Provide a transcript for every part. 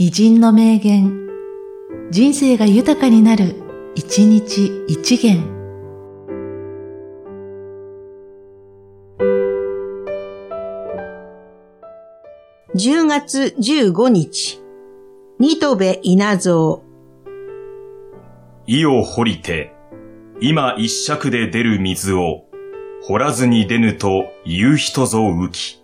偉人の名言、人生が豊かになる、一日一元。10月15日、ニトベ稲造。意を掘りて、今一尺で出る水を、掘らずに出ぬと言う人ぞ浮き。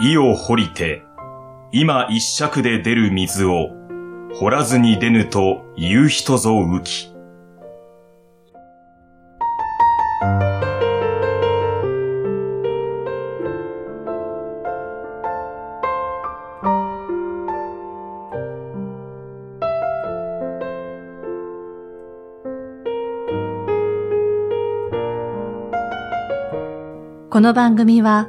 意を掘りて、今一尺で出る水を、掘らずに出ぬと言う人ぞ浮き。この番組は、